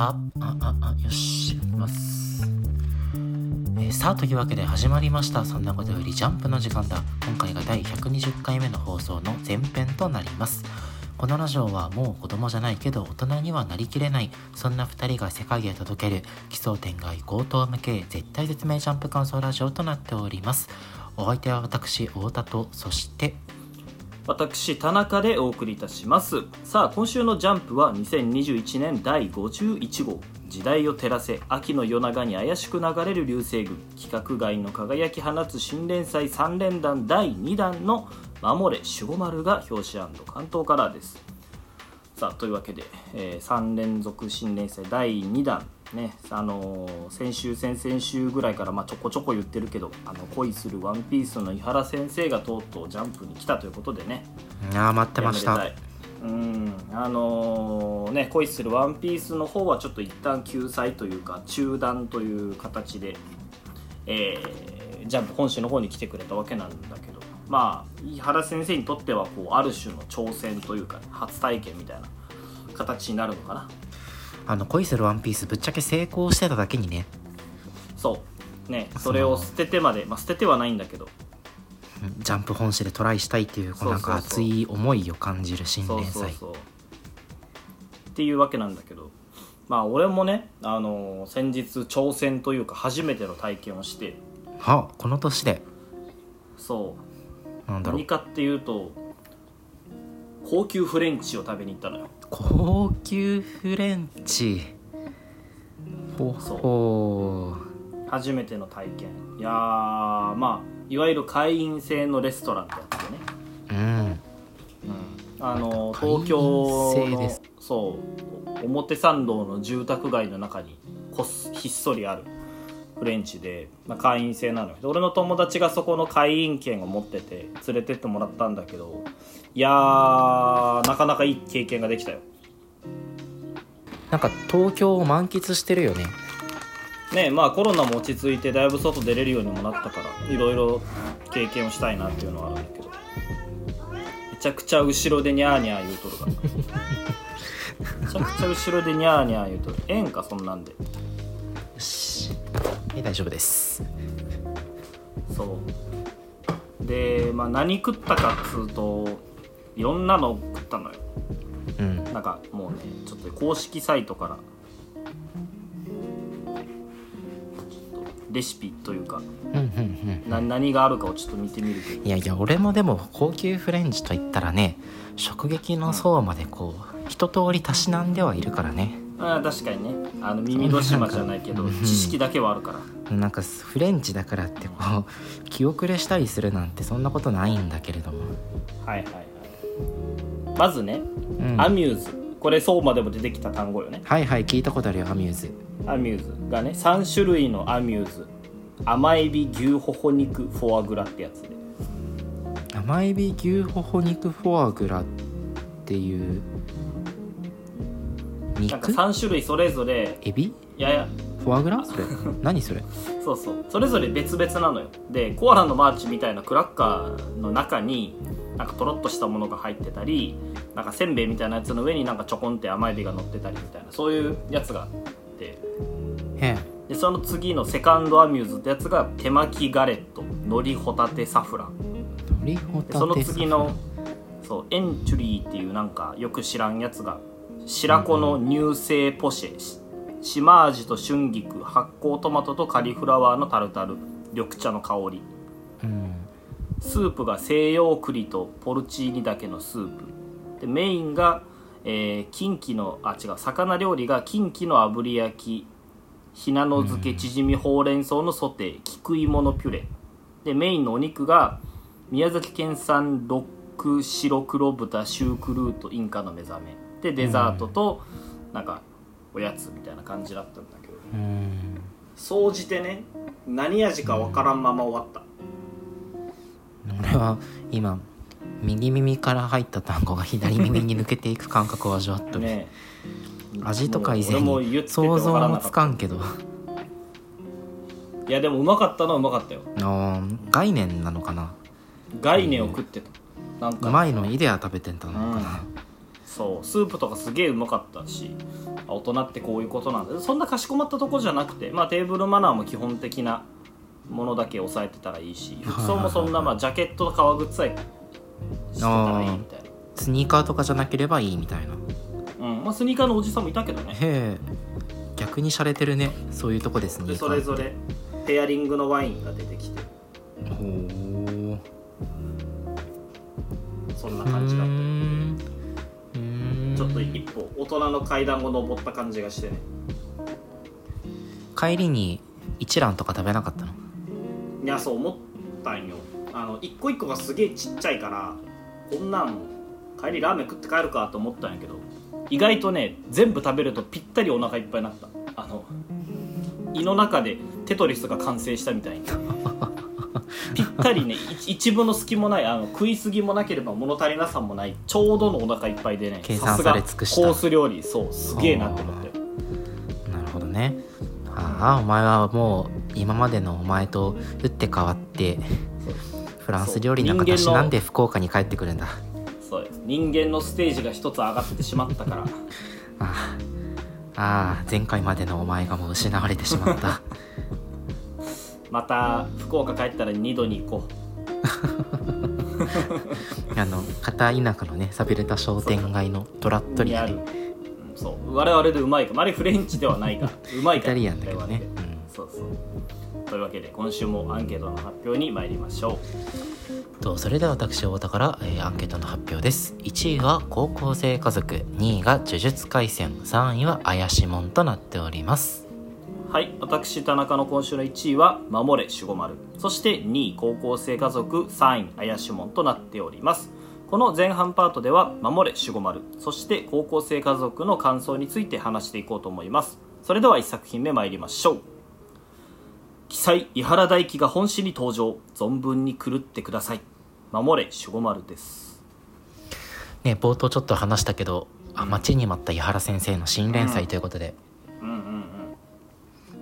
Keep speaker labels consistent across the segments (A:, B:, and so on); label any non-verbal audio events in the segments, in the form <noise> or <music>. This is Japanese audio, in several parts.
A: あ、あ、あ、あ、よし、いきます。えーさあ、というわけで始まりました。そんなことよりジャンプの時間だ。今回が第120回目の放送の前編となります。このラジオはもう子供じゃないけど大人にはなりきれないそんな2人が世界へ届ける奇想天外高等無形絶対絶命ジャンプ感想ラジオとなっておりますお相手は私太田とそして
B: 私田中でお送りいたします。さあ今週の「ジャンプ」は2021年第51号。時代を照らせ秋の夜長に怪しく流れる流星群。規格外の輝き放つ新連載3連弾第2弾の「守れ守護丸」が表紙関東カラーです。さあというわけで、え3連続新連載第2弾。ねあのー先週先々週ぐらいから、まあ、ちょこちょこ言ってるけど「あの恋するワンピースの井原先生がとうとうジャンプに来たということでね。
A: いやー待ってました。
B: うん。あのーね恋するワンピースの方はちょっと一旦救済というか中断という形で、えージャンプ本誌の方に来てくれたわけなんだけど。まあ井原先生にとってはこうある種の挑戦というか、初体験みたいな形になるのかな
A: あの恋するワンピースぶっちゃけ成功してただけにね。
B: そう。ね。それを捨ててまで、まあ、捨ててはないんだけど。
A: ジャンプ本誌でトライしたいっていうこうなんか熱い思いを感じる新連載
B: そうそうっていうわけなんだけど。まあ俺もね、あのー先日挑戦というか初めての体験をして。
A: はこの年で。
B: そう。
A: なんだろう。
B: 何かっていうと高級フレンチを食べに行ったのよ
A: 高級フレンチ。ほほ
B: 初めての体験。いやーまあいわゆる会員制のレストランってやつでね。
A: うん。
B: あの
A: 会員
B: 東京のそう表参道の住宅街の中にこっひっそりあるフレンチで、まあ、会員制なのよ。で俺の友達がそこの会員券を持ってて連れてってもらったんだけどいやーなかなかいい経験ができたよ。
A: なんか東京を満喫してるよね。
B: ねまあコロナも落ち着いてだいぶ外出れるようにもなったからいろいろ経験をしたいなっていうのはあるんだけど。めちゃくちゃ後ろでニャーニャー言うとるから。<laughs> めちゃくちゃ後ろでニャーニャー言うとる。ええんかそんなんで。
A: よしはい大丈夫です。
B: そう。でまあ何食ったかっつうといろんなの食ったのよ。
A: うん。
B: なんかもうねちょっと公式サイトからレシピというか
A: うんうん
B: 何があるかをちょっと見てみるけど
A: いやいや俺もでも高級フレンチといったらね食撃の層までこう。一通りたしなんではいるからね
B: あー確かにね。あの耳戸島じゃないけど
A: うん。
B: 知識だけはあるから。
A: なんかフレンチだからってこう <laughs> 気遅れしたりするなんてそんなことないんだけれども、
B: はいはいはい。まずね、
A: うん、
B: アミューズ。これ相馬でも出てきた単語よね。
A: はいはい聞いたことあるよアミューズ。
B: アミューズがね3種類のアミューズ。甘エビ牛ほほ肉フォアグラってやつで。
A: 甘エビ牛ほほ肉フォアグラっていう
B: なんか
A: 肉
B: 3種類それぞれ
A: エビ？
B: いやいや。
A: フォアグラ？それ何それ？<laughs>
B: そうそう。それぞれ別々なのよ。でコアラのマーチみたいなクラッカーの中になんかとろっとしたものが入ってたりなんかせんべいみたいなやつの上になんかちょこんって甘エビが乗ってたりみたいなそういうやつがあって。
A: へえ。
B: でその次のセカンドアミューズってやつが手巻きガレット海苔ホタテサフラン。
A: 海苔ホタテ
B: でその次のそうエンチュリーっていうなんかよく知らんやつが白子の乳製ポシェ、し島味と春菊発酵トマトとカリフラワーのタルタル緑茶の香り。
A: うん
B: スープが西洋栗とポルチーニだけのスープ。でメインが、えー、近畿のあ違う魚料理が近畿の炙り焼きひなの漬けチヂミほうれん草のソテー菊芋のピュレ。でメインのお肉が宮崎県産ロック白黒豚シュークルートインカの目覚め。でデザートとなんかおやつみたいな感じだったんだけど。
A: うん
B: 総じてね何味かわからんまま終わった。
A: 俺は今右耳から入った単語が左耳に抜けていく感覚を味わっとる、
B: ね
A: 味とか以前に想像もつかんけど。
B: いやでもうまかったのはうまかったよ。
A: あー概念なのかな。
B: 概念を食ってた。なんか。
A: うまいのイデア食べてんたのかな、
B: そうスープとかすげえうまかったしあ大人ってこういうことなんだ。そんなかしこまったとこじゃなくて、まあ、テーブルマナーも基本的なものだけ押さえてたらいいし服装もそんな、まあ、ジャケットと革靴さえしてたらいいみたいな、
A: スニーカーとかじゃなければいいみたいな。
B: うん。まあ、スニーカーのおじさんもいたけどね。
A: へえ。逆に洒落てるね。そういうとこでスニ
B: でそれぞれペアリングのワインが出てきて。
A: ほう
B: そんな感じだったと一歩大人の階段を登った感じがしてね。
A: 帰りに一蘭とか食べなかったの？
B: いやそう思ったんよ。あの一個一個がすげえちっちゃいからこんなん帰りラーメン食って帰るかと思ったんやけど意外とね全部食べるとぴったりお腹いっぱいになった。あの胃の中でテトリスが完成したみたいにぴったりね一一分の隙もないあの食いすぎもなければ物足りなさもないちょうどのお腹いっぱいでね
A: 計算され尽くした。
B: コース料理そうすげえなって思って。
A: なるほどね。ああお前はもう今までのお前と打って変わってフランス料理なんか
B: そう人間の
A: たしなんで福岡に帰ってくるんだ。
B: そう人間のステージが一つ上がってしまったから。<laughs>
A: ああああ前回までのお前がもう失われてしまった
B: また福岡帰ったら二度に行こ <laughs>
A: あの片田舎のね寂れた商店街のトラットリアで
B: にある、うんそう。我々でうまいか。まああれフレンチではないか。らうまいから。
A: イタリアンだけどね。
B: 我々でそうそう。というわけで今週もアンケートの発表に参りましょ
A: とそれでは私太田から、えーアンケートの発表です。1位が高校生家族。2位が呪術廻戦。3位は怪しもんとなっております。
B: うはい私田中の今週の1位は「守れ守護丸」そして2位高校生家族3位怪しもんとなっております。この前半パートでは「守れ守護丸」そして高校生家族の感想について話していこうと思います。それでは1作品目参りましょう。記載伊原大輝が本誌に登場。存分に狂ってください。守れ守護丸です。
A: ね冒頭ちょっと話したけどあ待ちに待った井原先生の新連載ということで、
B: うん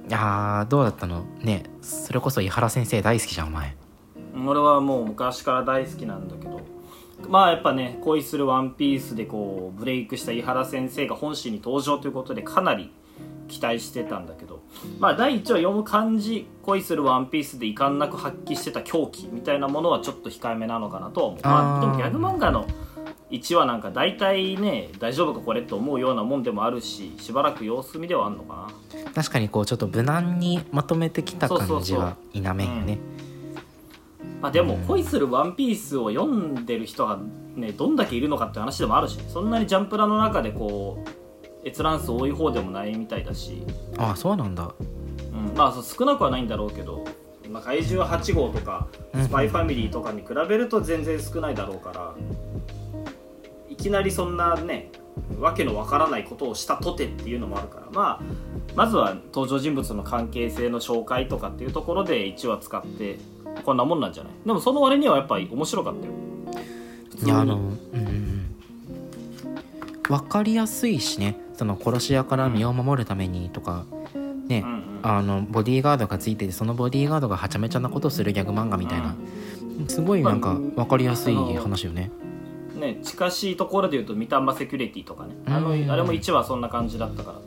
A: いやーどうだったの？ねそれこそ井原先生大好きじゃんお前。
B: 俺はもう昔から大好きなんだけど。まあやっぱね恋するワンピースでこうブレイクした井原先生が本誌に登場ということでかなり期待してたんだけど。まあ第1話読む感じ恋するワンピースで遺憾なく発揮してた狂気みたいなものはちょっと控えめなのかなとは思う。ま
A: あ
B: でもギャグ漫画の1話なんか大体ね大丈夫かこれと思うようなもんでもあるししばらく様子見ではあるのかな
A: 確かにこうちょっと無難にまとめてきた感じは否めんよね
B: まあ、でも恋するワンピースを読んでる人がねどんだけいるのかって話でもあるしね。そんなにジャンプラの中でこう閲覧数多い方でもないみたいだし、
A: ああそうなんだ。
B: うん、まあ少なくはないんだろうけど、まあ、怪獣8号とか
A: うん。
B: スパイファミリーとかに比べると全然少ないだろうから。いきなりそんなねわけのわからないことをしたとてっていうのもあるから。まあまずは登場人物の関係性の紹介とかっていうところで1話使ってこんなもんなんじゃない？でもその割にはやっぱり面白かったよ。
A: いやあのうんうん分かりやすいしね。その殺し屋から身を守るためにとかね、
B: うんうん。
A: あのボディーガードがついててそのボディーガードがはちゃめちゃなことするギャグ漫画みたいな、すごいなんか分かりやすい話よね、
B: ね近しいところで言うと三丹セキュリティとかね。あの
A: うん。
B: あれも1話そんな感じだったから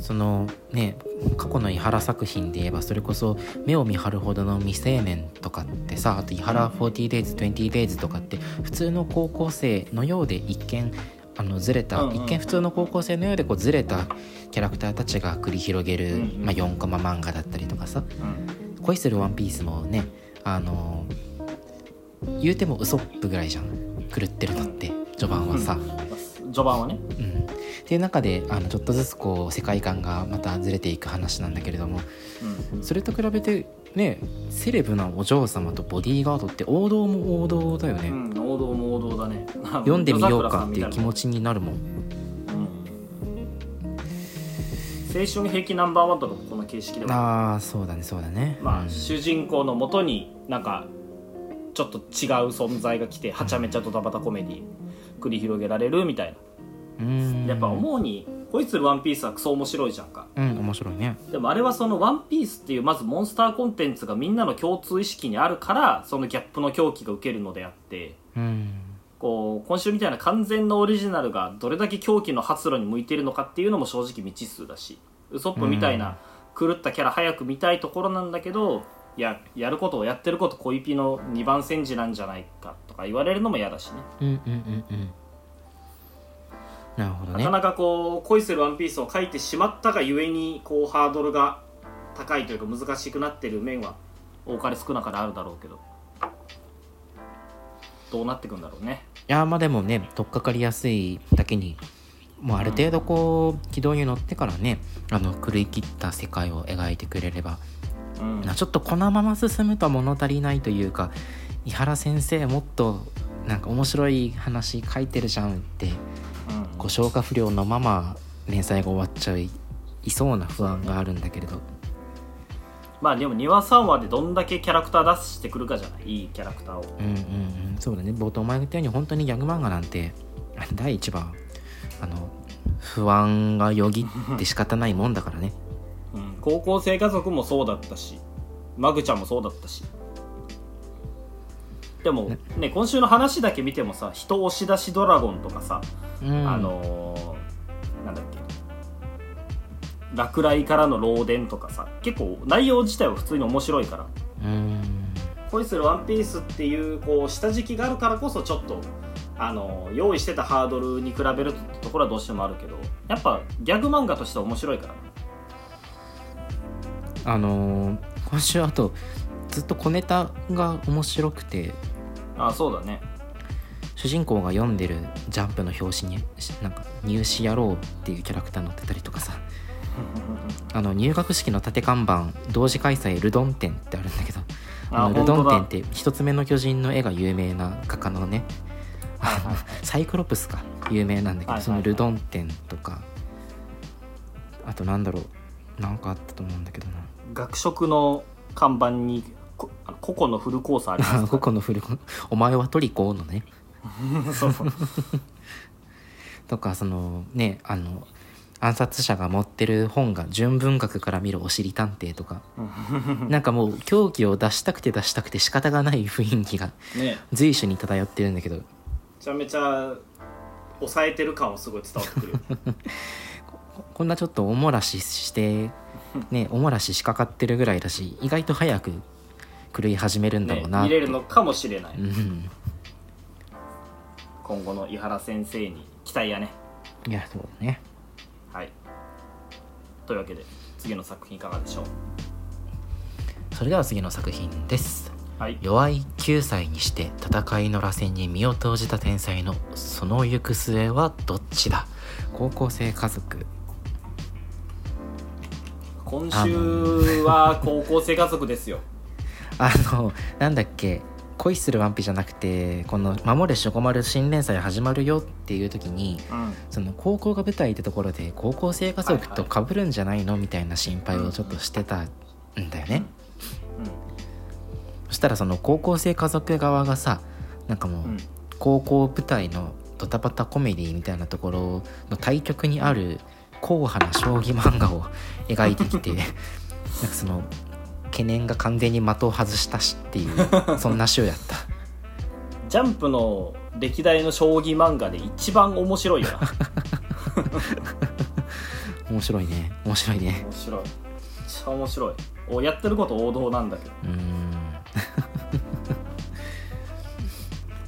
A: そのね過去の井原作品で言えばそれこそ目を見張るほどの未成年とかってさあと井原 40days20days とかって普通の高校生のようで一見あのずれた、
B: うんうん。
A: 一見普通の高校生のようでこうずれたキャラクターたちが繰り広げる、
B: うんうん。
A: まあ、4コマ漫画だったりとかさ。
B: うん。
A: 恋するワンピースもねあの言うてもウソップぐらいじゃん。狂ってるのって序盤はさ、
B: 序盤はね。
A: うん、っていう中であのちょっとずつこう世界観がまたずれていく話なんだけれども
B: うん。
A: それと比べてねセレブなお嬢様とボディーガードって王道も王道だよね、
B: うん、王道も王道だね。<laughs>
A: 読んでみようかっていう気持ちになるもん。
B: 青春兵器ナンバーワンとかもこの形式では
A: ああそうだねそうだね。
B: まあ、
A: うん。
B: 主人公のもとになんかちょっと違う存在が来てはちゃめちゃドタバタコメディ繰り広げられるみたい
A: うん
B: なやっぱ思うに恋するワンピースはクソ面白いじゃんか。
A: うん面白いね。
B: でもあれはそのワンピースっていうまずモンスターコンテンツがみんなの共通意識にあるからそのギャップの狂気が受けるのであって。
A: うん。
B: こう今週みたいな完全なオリジナルがどれだけ狂気の発露に向いているのかっていうのも正直未知数だし。ウソップみたいな狂ったキャラ早く見たいところなんだけど、いややることをやってること恋ピの2番煎じなんじゃないかとか言われるのも嫌だしね
A: うんうんうんうんなるほどね。
B: なかなかこう恋するワンピースを書いてしまったがゆえにこうハードルが高いというか難しくなってる面は多かれ少なかれあるだろうけど。どうなってくんだろうね。
A: いやまあでもね取っかかりやすいだけにもうある程度こう軌道に乗ってからねあの狂い切った世界を描いてくれれば
B: うん。
A: なちょっとこのまま進むと物足りないというか井原先生もっとなんか面白い話書いてるじゃんって
B: うん
A: こう消化不良のまま連載が終わっちゃいいそうな不安があるんだけれど。
B: まあでも2話3話でどんだけキャラクター出してくるかじゃないいいキャラクターを。
A: うんうんうんそうだね。冒頭お前が言ったように本当にギャグ漫画なんて第一番あの不安がよぎって仕方ないもんだからね。
B: うん高校生家族もそうだったしマグちゃんもそうだったしでもね。今週の話だけ見てもさ人押し出しドラゴンとかさ、
A: うん。
B: あのーなんだっけ落雷からの漏電とかさ結構内容自体は普通に面白いから。
A: うん。
B: 恋するワンピースっていうこう下敷きがあるからこそちょっとあの用意してたハードルに比べるところはどうしてもあるけどやっぱギャグ漫画としては面白いからね。
A: あのー今週あとずっと小ネタが面白くて。
B: あそうだね。
A: 主人公が読んでるジャンプの表紙にしなんか入試野郎っていうキャラクター載ってたりとかさ。あの入学式の縦看板同時開催ルドン展ってあるんだけど。あ
B: あ
A: のルドン展って一つ目の巨人の絵が有名な画家のね <laughs> サイクロプスか。有名なんだけど、そのルドン展とか。あとなんだろう。なんかあったと思うんだけどな。
B: 学食の看板に個々のフルコースあります
A: ここ <laughs> の古子お前はトリコのね。<laughs>
B: そうそう。
A: とかそのねあの暗殺者が持ってる本が純文学から見るおしり探偵とか。なんかもう狂気を出したくて出したくて仕方がない雰囲気が
B: ね。
A: 随所に漂ってるんだけど。
B: めちゃめちゃ抑えてる感はすごい伝わってくる
A: こ <laughs> こんなちょっとおもらししてねおもらし仕掛かってるぐらいだし意外と早く狂い始めるんだろ
B: ね
A: うなって、
B: 見れるのかもしれない、
A: うん。
B: 今後の井原先生に期待やね。
A: いやそうだね。
B: はい。というわけで次の作品いかがでしょう？
A: それでは次の作品です。
B: はい。
A: 弱い9歳にして戦いの螺旋に身を投じた天才のその行く末はどっちだ？高校生家族。
B: 今週は高校生家族ですよ
A: あのなんだっけ恋するワンピじゃなくてこの「守れしょこまる新連載始まるよ」っていう時に
B: うん。
A: その高校が舞台ってところで高校生家族と被るんじゃないの？みたいな心配をちょっとしてたんだよね、そしたらその高校生家族側がさなんかもう
B: うん。
A: 高校舞台のドタバタコメディみたいなところの対極にある硬派な将棋漫画を描いてきて <laughs> なんかその懸念が完全に的を外したしっていうそんな週やった
B: ジャンプの歴代の将棋漫画で一番面白いよな
A: 面白いね面白いね
B: 面白いめっちゃ面白いおやってること王道なんだけど
A: うん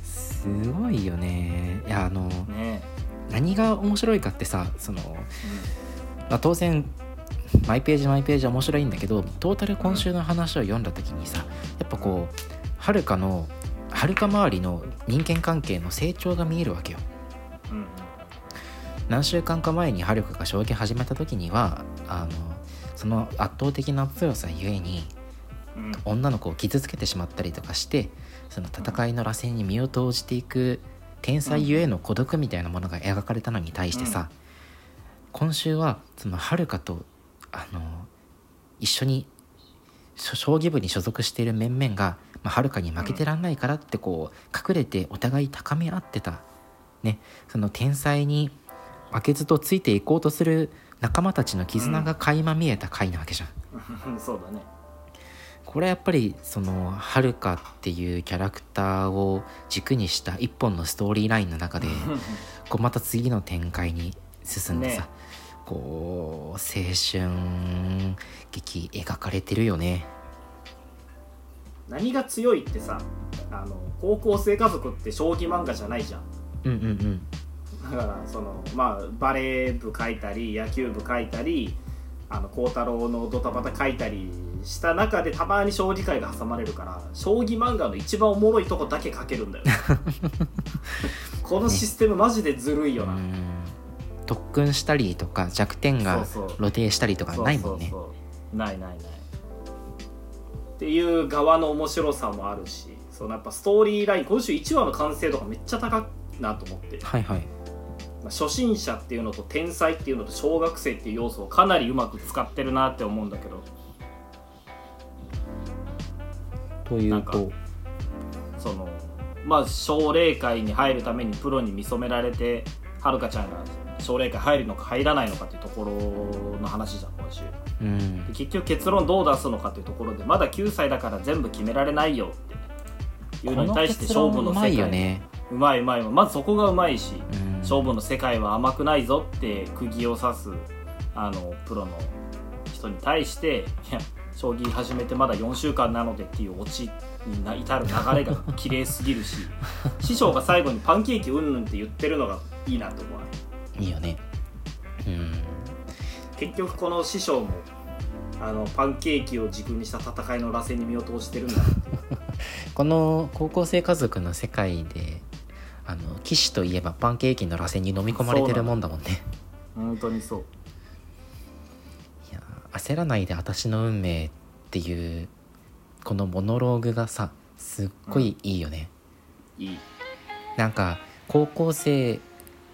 A: すごいよねいやあの
B: ね
A: 何が面白いかってさその、まあ、当然マイページマイページは面白いんだけどトータル今週の話を読んだ時にさやっぱこうはるかのはるか周りの人間関係の成長が見えるわけよ。
B: うんうん。
A: 何週間か前にはるかが将棋始めた時にはあのその圧倒的な強さゆえに
B: うん。
A: 女の子を傷つけてしまったりとかしてその戦いの螺旋に身を投じていく天才ゆえの孤独みたいなものが描かれたのに対してさ、今週はそのはるかとあの一緒に将棋部に所属している面々がまあはるかに負けてらんないからってこう隠れてお互い高め合ってた、ね、その天才に負けずとついていこうとする仲間たちの絆が垣間見えた回なわけじゃん。<laughs>
B: そうだね。
A: これはやっぱりそのはるかっていうキャラクターを軸にした一本のストーリーラインの中で <laughs> こうまた次の展開に進んでさ、
B: ね
A: こう青春劇描かれてるよね。
B: 何が強いってさあの高校生家族って将棋漫画じゃないじゃん。
A: うんうんうん。
B: だからそのまあバレー部書いたり野球部書いたりあの孝太郎のドタバタ書いたりした中でたまに将棋界が挟まれるから将棋漫画の一番おもろいとこだけ書けるんだよ <laughs> このシステムマジでずるいよな、
A: うん特訓したりとか弱点が露呈したりとかないもんね。
B: ないないないっていう側の面白さもあるしそのやっぱストーリーライン今週1話の完成度がめっちゃ高いなと思って、
A: はいはい。
B: まあ初心者っていうのと天才っていうのと小学生っていう要素をかなりうまく使ってるなって思うんだけど。
A: というと？
B: そのまあ奨励会に入るためにプロに見初められてはるかちゃんが奨励会入るのか入らないのかっていうところの話じゃん今週
A: うん。
B: で結局結論どう出すのかっていうところでまだ9歳だから全部決められないよっていうのに対して勝負の
A: うま
B: 世界
A: いよね、
B: うまいうまいまずそこがうまいし
A: うん、
B: 勝負の世界は甘くないぞって釘を刺すあのプロの人に対していや将棋始めてまだ4週間なのでっていうオチにな至る流れが <laughs> 綺麗すぎるし師匠が最後にパンケーキうんぬんって言ってるのがいいなと思う
A: いいよね。うん。
B: 結局この師匠もあのパンケーキを軸にした戦いの螺旋に身を通してるんだ。<laughs>
A: この高校生家族の世界であの騎士といえばパンケーキの螺旋に飲み込まれてるもんだもんね。
B: 本当にそう。
A: いや焦らないで私の運命っていうこのモノローグがさすっごいいいよね、
B: いい。
A: なんか高校生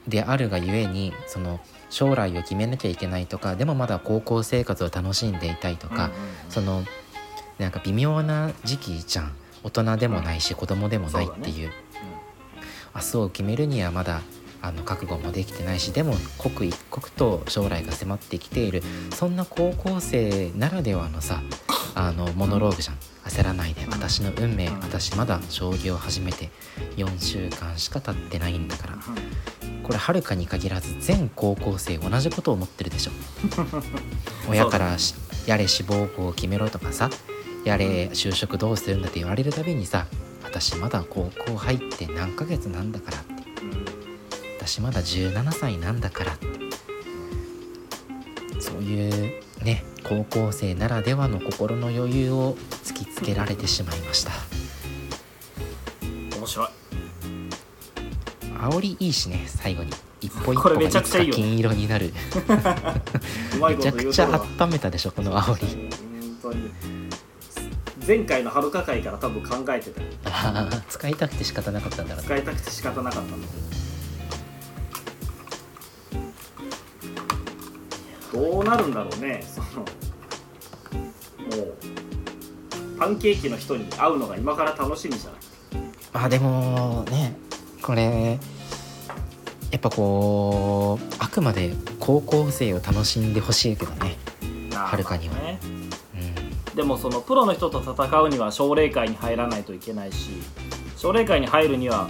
A: であるがゆえにその将来を決めなきゃいけないとかでもまだ高校生活を楽しんでいたいとか、
B: うんうんうん。
A: そのなんか微妙な時期じゃん。大人でもないし、子供でもないっていう。明日を決めるにはまだあの覚悟もできてないしでも刻一刻と将来が迫ってきているそんな高校生ならではのさあのモノローグじゃん。焦らないで私の運命
B: うん。
A: 私まだ将棋を始めて4週間しか経ってないんだから。
B: うん
A: これはるかに限らず全高校生同じことを思ってるでしょ。<laughs> 親からしやれ志望校を決めろとかさやれ就職どうするんだって言われるたびにさ私まだ高校入って何ヶ月なんだからって。私まだ17歳なんだからって。そういうね高校生ならではの心の余裕を突きつけられてしまいました煽りいいしね最後に。一歩一歩がいつか金色になる。<laughs> めちゃくちゃ温めたでしょこの煽り。
B: 前回のはるか会から多分考えてた。よ
A: あー使いたくて仕方なかったんだろうね。
B: 使いたくて仕方なかったんだど。うなるんだろうねそのもうパンケーキの人に会うのが今から楽しみじゃない。
A: あでもねこれやっぱこうあくまで高校生を楽しんでほしいけどね。はるかには。
B: ね
A: うん。
B: でもそのプロの人と戦うには奨励会に入らないといけないし奨励会に入るには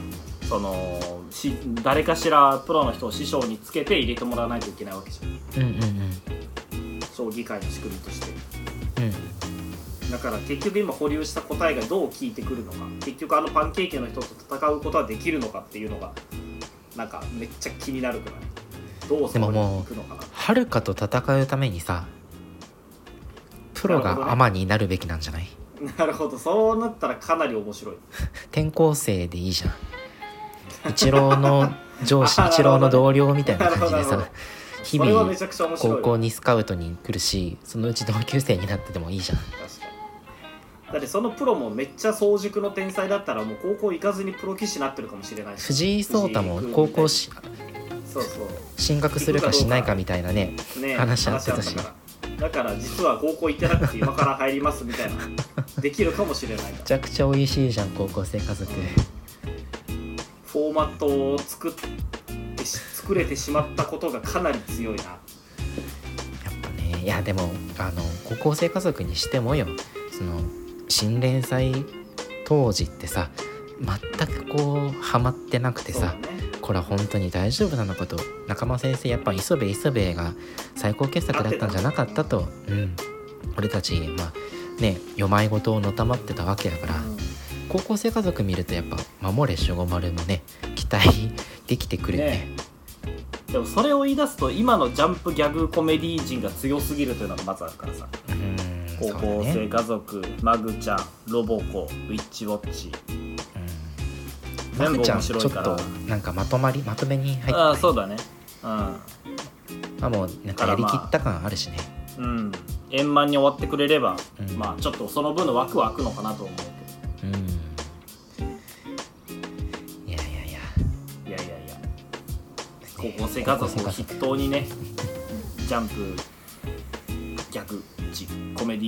B: そのし誰かしらプロの人を師匠につけて入れてもらわないといけないわけじゃん。
A: うんうん
B: 将棋界の仕組みとして。
A: うんうん
B: だから結局今保留した答えがどう効いてくるのか結局あのパンケーキの人と戦うことはできるのかっていうのがなんかめっちゃ気になるくらい？どうそこに行くのかな？
A: はるかと戦うためにさプロがアマになるべきなんじゃない？
B: なるほど。そうなったらかなり面白い。<laughs>
A: 転校生でいいじゃん。一郎の上司 <laughs>
B: あ
A: 一郎の同僚みたいな感じでさ日々高校にスカウトに来るしそのうち同級生になっててもいいじゃん
B: だってそのプロもめっちゃ早熟の天才だったらもう高校行かずにプロ棋士になってるかもしれないし。
A: 藤井聡太も高校し
B: そうそう。
A: 進学するかしないかみたいなね
B: ね
A: 話あってたし。
B: だから実は高校行ってなくて今から入りますみたいな <laughs> できるかもしれない
A: めちゃくちゃ美味しいじゃん高校生家族
B: フォーマットを作ってし作れてしまったことがかなり強いな。
A: やっぱねいやでもあの高校生家族にしてもよ。その新連載当時ってさ全くこうハマってなくてさ、
B: ね。
A: これは本当に大丈夫なのかと仲間先生やっぱ磯部磯部が最高傑作だったんじゃなかったと、うん、俺たちまあね読まい事をのたまってたわけだから、高校生家族見るとやっぱ「守れ守護丸」もね期待できてくるね。
B: ね。でもそれを言い出すと今のジャンプギャグコメディ陣が強すぎるというのがまずあるからさ。
A: うん
B: 高校生
A: ね。
B: 家族、マグちゃんロボコウィッチウォッチ。
A: うん。
B: 全部面白いから。
A: ちょっとなんかまとまりまとめに入って
B: ああそうだね。
A: まあもうなんかやりきった感あるしね、
B: うん。うん円満に終わってくれれば、
A: うん。
B: まあちょっとその分の枠は空くのかなと思うけ
A: うん。いやいやいや。
B: どいやいやいや。高校生家族を筆頭にね <laughs> ジャンプ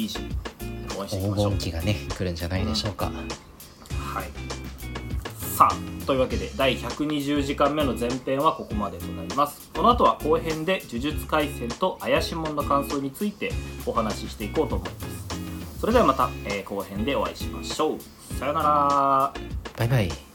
B: 陣コメディ陣応援していき
A: 黄
B: ましょう。
A: 金期がね来るんじゃないでしょうか、
B: はい。さあというわけで第120時間目の前編はここまでとなります。この後は後編で呪術廻戦と怪しもんの感想についてお話ししていこうと思います。それではまた、えー後編でお会いしましょう。さよなら。
A: バイバイ